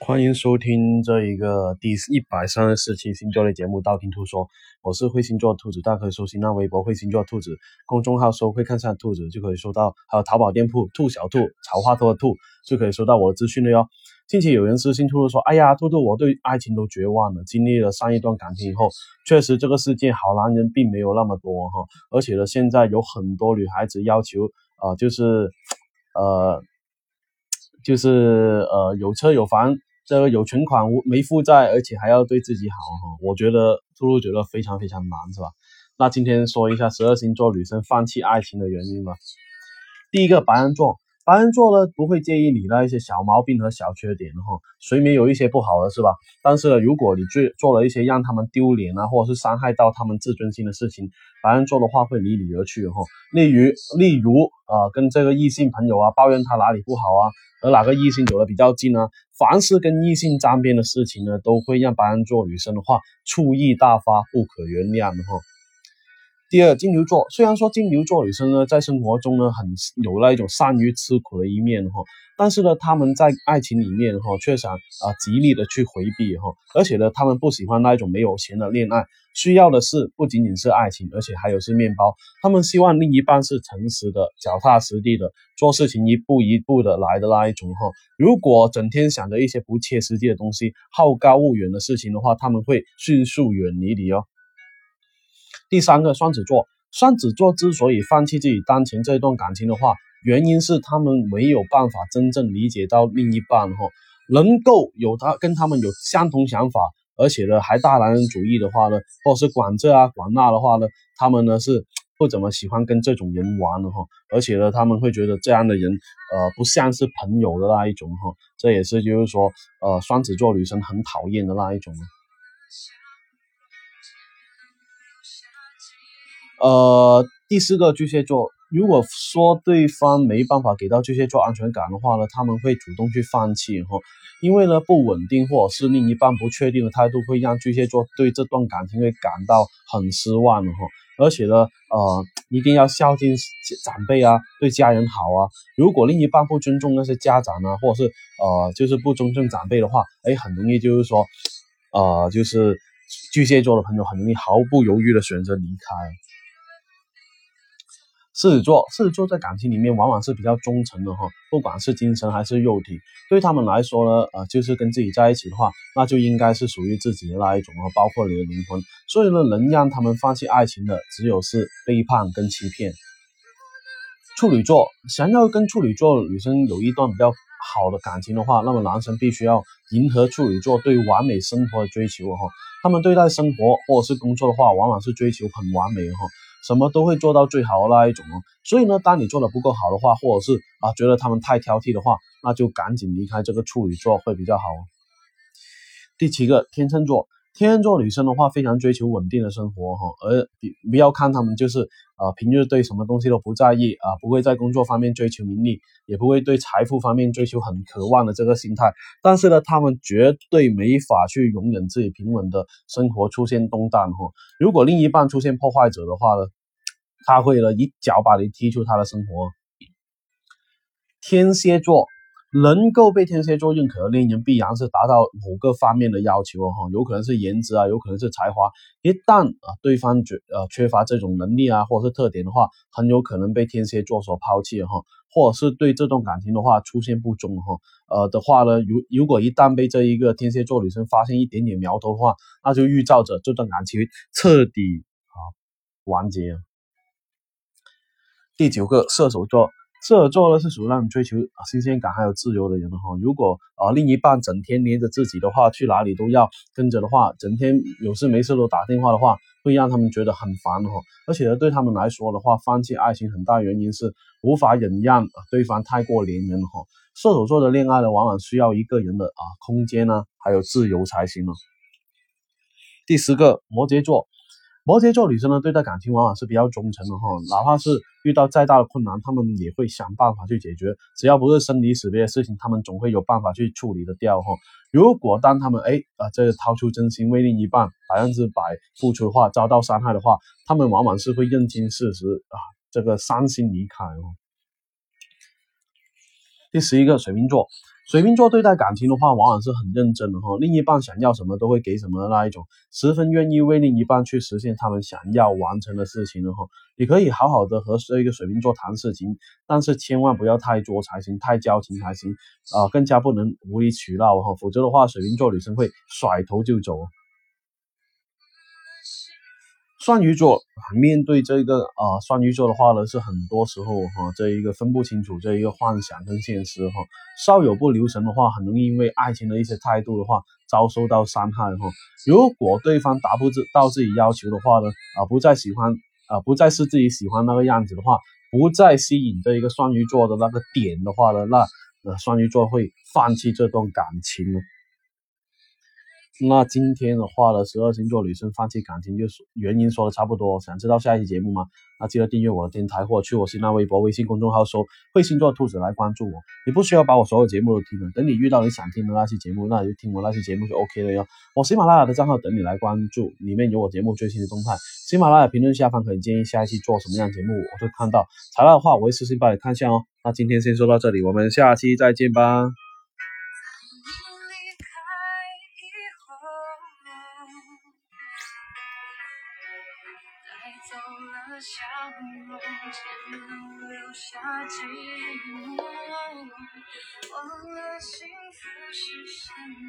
欢迎收听这一个第一百三十四期星座类节目《道听途说》，我是会星座兔子，大家可以搜新浪微博“会星座兔子”公众号搜“会看上兔子”就可以收到，还有淘宝店铺“兔小兔草花兔的兔”就可以收到我的资讯了哟。近期有人私信兔兔说：“哎呀，兔兔，我对爱情都绝望了。经历了上一段感情以后，确实这个世界好男人并没有那么多哈，而且呢，现在有很多女孩子要求啊，就是呃，就是呃，有车有房。”这个有存款无没负债，而且还要对自己好哈，我觉得兔兔觉得非常非常难，是吧？那今天说一下十二星座女生放弃爱情的原因吧。第一个白羊座。白羊座呢不会介意你那一些小毛病和小缺点哈，谁没有一些不好的是吧？但是呢，如果你做做了一些让他们丢脸啊，或者是伤害到他们自尊心的事情，白羊座的话会离你而去哈。例如，例如啊，跟这个异性朋友啊抱怨他哪里不好啊，和哪个异性走得比较近啊，凡是跟异性沾边的事情呢，都会让白羊座女生的话醋意大发，不可原谅的哈。第二，金牛座虽然说金牛座女生呢，在生活中呢，很有那一种善于吃苦的一面哈，但是呢，他们在爱情里面哈，却想啊极力的去回避哈，而且呢，他们不喜欢那一种没有钱的恋爱，需要的是不仅仅是爱情，而且还有是面包。他们希望另一半是诚实的、脚踏实地的，做事情一步一步的来的那一种哈。如果整天想着一些不切实际的东西、好高骛远的事情的话，他们会迅速远离你哦。第三个双子座，双子座之所以放弃自己当前这段感情的话，原因是他们没有办法真正理解到另一半哈，能够有他跟他们有相同想法，而且呢还大男人主义的话呢，或是管这啊管那的话呢，他们呢是不怎么喜欢跟这种人玩的哈，而且呢他们会觉得这样的人呃不像是朋友的那一种哈，这也是就是说呃双子座女生很讨厌的那一种。呃，第四个巨蟹座，如果说对方没办法给到巨蟹座安全感的话呢，他们会主动去放弃哈，因为呢不稳定或者是另一半不确定的态度，会让巨蟹座对这段感情会感到很失望哈。而且呢，呃，一定要孝敬长辈啊，对家人好啊。如果另一半不尊重那些家长啊，或者是呃，就是不尊重长辈的话，哎，很容易就是说，呃，就是巨蟹座的朋友很容易毫不犹豫的选择离开。狮子座，狮子座在感情里面往往是比较忠诚的哈，不管是精神还是肉体，对他们来说呢，呃，就是跟自己在一起的话，那就应该是属于自己的那一种哦，包括你的灵魂。所以呢，能让他们放弃爱情的，只有是背叛跟欺骗。处女座，想要跟处女座女生有一段比较好的感情的话，那么男生必须要迎合处女座对完美生活的追求哈，他们对待生活或者是工作的话，往往是追求很完美哈。什么都会做到最好的那一种哦，所以呢，当你做的不够好的话，或者是啊觉得他们太挑剔的话，那就赶紧离开这个处女座会比较好哦。第七个天秤座，天秤座女生的话非常追求稳定的生活哈，而不要看他们就是啊平日对什么东西都不在意啊，不会在工作方面追求名利，也不会对财富方面追求很渴望的这个心态，但是呢，他们绝对没法去容忍自己平稳的生活出现动荡哈。如果另一半出现破坏者的话呢？他会呢一脚把你踢出他的生活。天蝎座能够被天蝎座认可的恋人，必然是达到某个方面的要求哈，有可能是颜值啊，有可能是才华。一旦啊对方缺呃缺乏这种能力啊，或者是特点的话，很有可能被天蝎座所抛弃哈，或者是对这段感情的话出现不忠哈。呃的话呢，如如果一旦被这一个天蝎座女生发现一点点苗头的话，那就预兆着这段感情彻底啊完结。第九个射手座，射手座呢是属于那种追求新鲜感还有自由的人哈。如果啊另一半整天黏着自己的话，去哪里都要跟着的话，整天有事没事都打电话的话，会让他们觉得很烦哈。而且呢，对他们来说的话，放弃爱情很大原因是无法忍让对方太过黏人哈。射手座的恋爱呢，往往需要一个人的啊空间呢，还有自由才行了。第十个摩羯座。摩羯座女生呢，对待感情往往是比较忠诚的哈，哪怕是遇到再大的困难，他们也会想办法去解决。只要不是生离死别的事情，他们总会有办法去处理的掉哈。如果当他们哎啊，这个掏出真心为另一半百分之百付出的话，遭到伤害的话，他们往往是会认清事实啊，这个伤心离开哦。第十一个水瓶座。水瓶座对待感情的话，往往是很认真的哈，另一半想要什么都会给什么的那一种，十分愿意为另一半去实现他们想要完成的事情的哈。你可以好好的和这个水瓶座谈事情，但是千万不要太作才行，太矫情才行啊，更加不能无理取闹哈，否则的话，水瓶座女生会甩头就走。双鱼座面对这个啊，双鱼座的话呢，是很多时候哈，这一个分不清楚这一个幻想跟现实哈，稍有不留神的话，很容易因为爱情的一些态度的话，遭受到伤害哈。如果对方达不到自己要求的话呢，啊，不再喜欢啊，不再是自己喜欢那个样子的话，不再吸引这一个双鱼座的那个点的话呢，那呃，双鱼座会放弃这段感情。那今天的话呢，十二星座女生放弃感情就是原因说的差不多。想知道下一期节目吗？那记得订阅我的电台或者去我新浪微博、微信公众号搜“会星座兔子”来关注我。你不需要把我所有节目都听了，等你遇到你想听的那期节目，那你就听我那期节目就 OK 了哟。我喜马拉雅的账号等你来关注，里面有我节目最新的动态。喜马拉雅评论下方可以建议下一期做什么样节目，我会看到。材料的话，我会私信帮你看一下哦。那今天先说到这里，我们下期再见吧。容只能留下寂寞，忘了幸福是什么。